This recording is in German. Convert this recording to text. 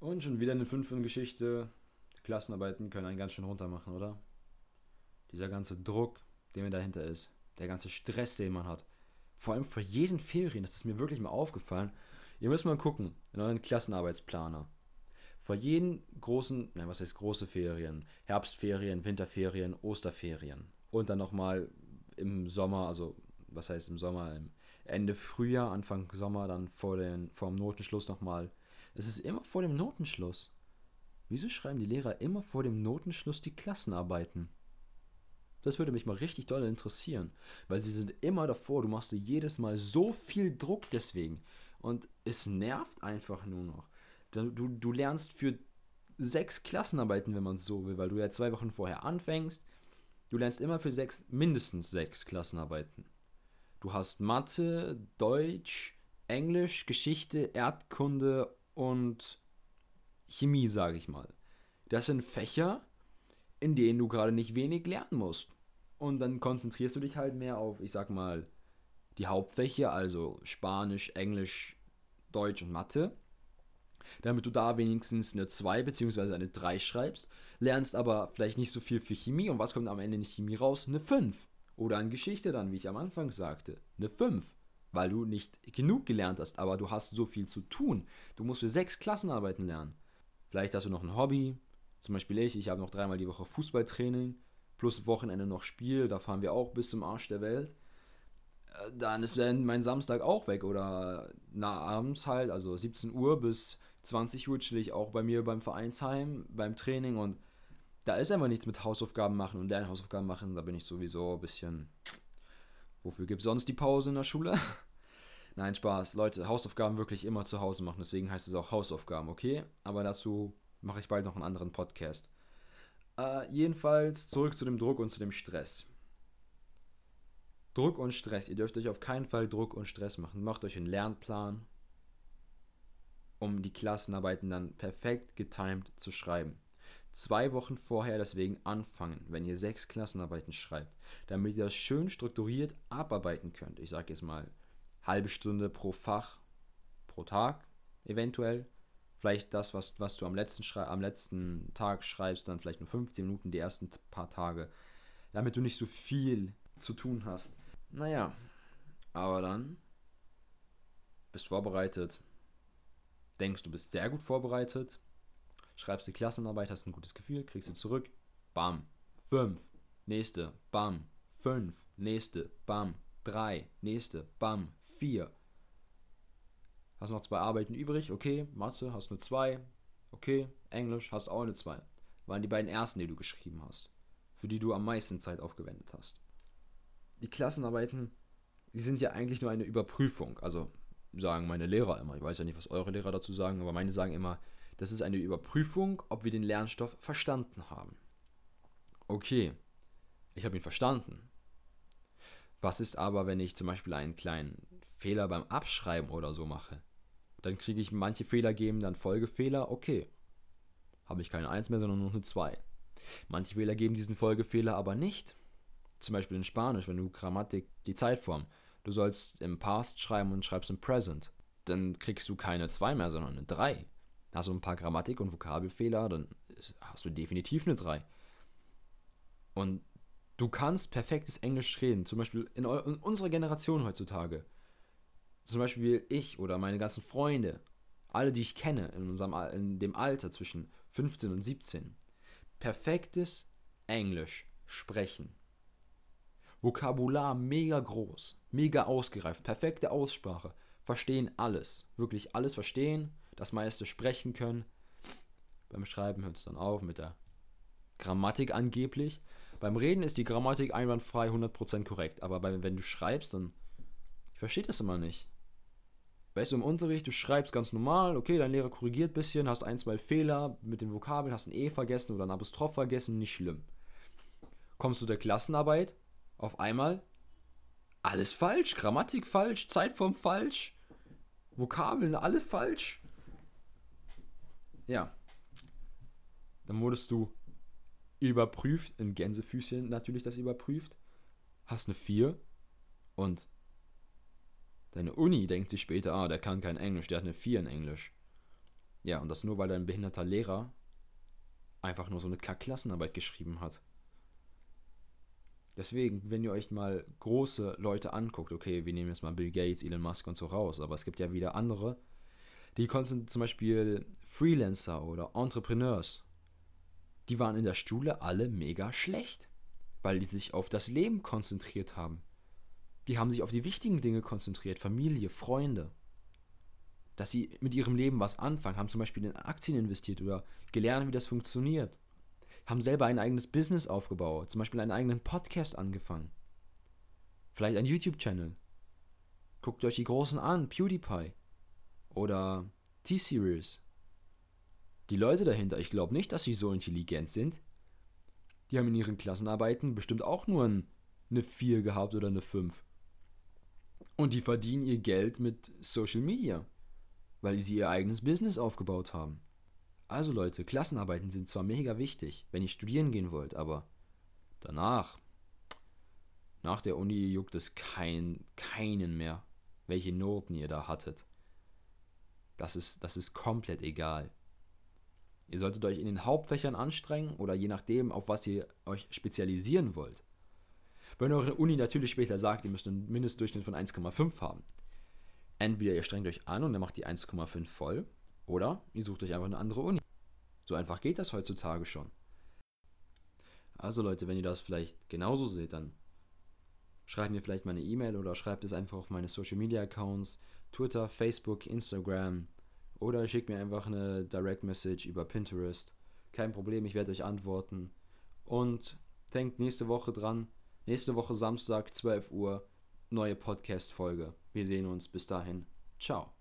Und schon wieder eine 5 in Geschichte. Klassenarbeiten können einen ganz schön runter machen, oder? Dieser ganze Druck, der mir dahinter ist. Der ganze Stress, den man hat. Vor allem vor jeden Ferien, das ist mir wirklich mal aufgefallen. Ihr müsst mal gucken, in euren Klassenarbeitsplaner. Vor jeden großen, nein, was heißt große Ferien? Herbstferien, Winterferien, Osterferien. Und dann nochmal im Sommer, also was heißt im Sommer, Ende Frühjahr, Anfang Sommer, dann vor, den, vor dem Notenschluss nochmal es ist immer vor dem Notenschluss. Wieso schreiben die Lehrer immer vor dem Notenschluss die Klassenarbeiten? Das würde mich mal richtig doll interessieren, weil sie sind immer davor, du machst dir jedes Mal so viel Druck deswegen. Und es nervt einfach nur noch. Du, du lernst für sechs Klassenarbeiten, wenn man es so will, weil du ja zwei Wochen vorher anfängst. Du lernst immer für sechs, mindestens sechs Klassenarbeiten. Du hast Mathe, Deutsch, Englisch, Geschichte, Erdkunde und Chemie, sage ich mal. Das sind Fächer, in denen du gerade nicht wenig lernen musst. Und dann konzentrierst du dich halt mehr auf, ich sag mal, die Hauptfächer, also Spanisch, Englisch, Deutsch und Mathe. Damit du da wenigstens eine 2 bzw. eine 3 schreibst, lernst aber vielleicht nicht so viel für Chemie. Und was kommt am Ende in Chemie raus? Eine 5. Oder an Geschichte dann, wie ich am Anfang sagte, eine 5 weil du nicht genug gelernt hast, aber du hast so viel zu tun. Du musst für sechs Klassenarbeiten lernen. Vielleicht hast du noch ein Hobby, zum Beispiel ich, ich habe noch dreimal die Woche Fußballtraining, plus Wochenende noch Spiel, da fahren wir auch bis zum Arsch der Welt. Äh, dann ist mein Samstag auch weg oder na, abends halt, also 17 Uhr bis 20 Uhr chill ich auch bei mir beim Vereinsheim, beim Training und da ist einfach nichts mit Hausaufgaben machen und Lernhausaufgaben machen, da bin ich sowieso ein bisschen Wofür gibt es sonst die Pause in der Schule? Nein, Spaß. Leute, Hausaufgaben wirklich immer zu Hause machen. Deswegen heißt es auch Hausaufgaben, okay? Aber dazu mache ich bald noch einen anderen Podcast. Äh, jedenfalls zurück zu dem Druck und zu dem Stress. Druck und Stress. Ihr dürft euch auf keinen Fall Druck und Stress machen. Macht euch einen Lernplan, um die Klassenarbeiten dann perfekt getimed zu schreiben zwei Wochen vorher deswegen anfangen, wenn ihr sechs Klassenarbeiten schreibt, damit ihr das schön strukturiert abarbeiten könnt. Ich sage jetzt mal halbe Stunde pro Fach pro Tag eventuell. Vielleicht das, was, was du am letzten, am letzten Tag schreibst, dann vielleicht nur 15 Minuten die ersten paar Tage, damit du nicht so viel zu tun hast. Naja, aber dann bist vorbereitet, denkst du bist sehr gut vorbereitet, schreibst die Klassenarbeit, hast ein gutes Gefühl, kriegst du zurück, bam, 5, nächste, bam, 5, nächste, bam, 3, nächste, bam, 4. Hast noch zwei Arbeiten übrig, okay, Mathe, hast nur zwei, okay, Englisch, hast auch eine 2. Waren die beiden ersten, die du geschrieben hast, für die du am meisten Zeit aufgewendet hast. Die Klassenarbeiten, die sind ja eigentlich nur eine Überprüfung, also sagen meine Lehrer immer, ich weiß ja nicht, was eure Lehrer dazu sagen, aber meine sagen immer, das ist eine Überprüfung, ob wir den Lernstoff verstanden haben. Okay, ich habe ihn verstanden. Was ist aber, wenn ich zum Beispiel einen kleinen Fehler beim Abschreiben oder so mache? Dann kriege ich manche Fehler geben dann Folgefehler, okay. Habe ich keine 1 mehr, sondern nur eine 2. Manche Fehler geben diesen Folgefehler aber nicht. Zum Beispiel in Spanisch, wenn du Grammatik, die Zeitform. Du sollst im Past schreiben und schreibst im Present. Dann kriegst du keine 2 mehr, sondern eine 3. Hast du ein paar Grammatik- und Vokabelfehler, dann hast du definitiv eine 3. Und du kannst perfektes Englisch reden. Zum Beispiel in, in unserer Generation heutzutage. Zum Beispiel ich oder meine ganzen Freunde. Alle, die ich kenne in, unserem, in dem Alter zwischen 15 und 17. Perfektes Englisch sprechen. Vokabular mega groß, mega ausgereift, perfekte Aussprache, verstehen alles, wirklich alles verstehen das meiste sprechen können. Beim Schreiben hört es dann auf mit der Grammatik angeblich. Beim Reden ist die Grammatik einwandfrei 100% korrekt, aber bei, wenn du schreibst, dann. Ich verstehe das immer nicht. Weißt du, im Unterricht, du schreibst ganz normal, okay, dein Lehrer korrigiert ein bisschen, hast ein, zwei Fehler mit den Vokabeln, hast ein E vergessen oder ein Apostroph vergessen, nicht schlimm. Kommst du der Klassenarbeit, auf einmal alles falsch, Grammatik falsch, Zeitform falsch, Vokabeln alles falsch. Ja. Dann wurdest du überprüft, in Gänsefüßchen natürlich das überprüft, hast eine 4 und deine Uni denkt sich später, ah, der kann kein Englisch, der hat eine 4 in Englisch. Ja, und das nur, weil ein behinderter Lehrer einfach nur so eine Klassenarbeit geschrieben hat. Deswegen, wenn ihr euch mal große Leute anguckt, okay, wir nehmen jetzt mal Bill Gates, Elon Musk und so raus, aber es gibt ja wieder andere, die konnten zum Beispiel Freelancer oder Entrepreneurs, die waren in der Schule alle mega schlecht, weil die sich auf das Leben konzentriert haben. Die haben sich auf die wichtigen Dinge konzentriert, Familie, Freunde. Dass sie mit ihrem Leben was anfangen, haben zum Beispiel in Aktien investiert oder gelernt, wie das funktioniert haben selber ein eigenes Business aufgebaut, zum Beispiel einen eigenen Podcast angefangen. Vielleicht ein YouTube-Channel. Guckt euch die Großen an, PewDiePie oder T-Series. Die Leute dahinter, ich glaube nicht, dass sie so intelligent sind. Die haben in ihren Klassenarbeiten bestimmt auch nur eine 4 gehabt oder eine 5. Und die verdienen ihr Geld mit Social Media, weil sie ihr eigenes Business aufgebaut haben. Also Leute, Klassenarbeiten sind zwar mega wichtig, wenn ihr studieren gehen wollt, aber danach, nach der Uni juckt es kein, keinen mehr, welche Noten ihr da hattet. Das ist, das ist komplett egal. Ihr solltet euch in den Hauptfächern anstrengen oder je nachdem, auf was ihr euch spezialisieren wollt. Wenn eure Uni natürlich später sagt, ihr müsst einen Mindestdurchschnitt von 1,5 haben. Entweder ihr strengt euch an und dann macht die 1,5 voll, oder ihr sucht euch einfach eine andere Uni. So einfach geht das heutzutage schon. Also Leute, wenn ihr das vielleicht genauso seht, dann schreibt mir vielleicht mal eine E-Mail oder schreibt es einfach auf meine Social Media Accounts, Twitter, Facebook, Instagram oder schickt mir einfach eine Direct Message über Pinterest. Kein Problem, ich werde euch antworten. Und denkt nächste Woche dran. Nächste Woche Samstag, 12 Uhr, neue Podcast-Folge. Wir sehen uns. Bis dahin. Ciao.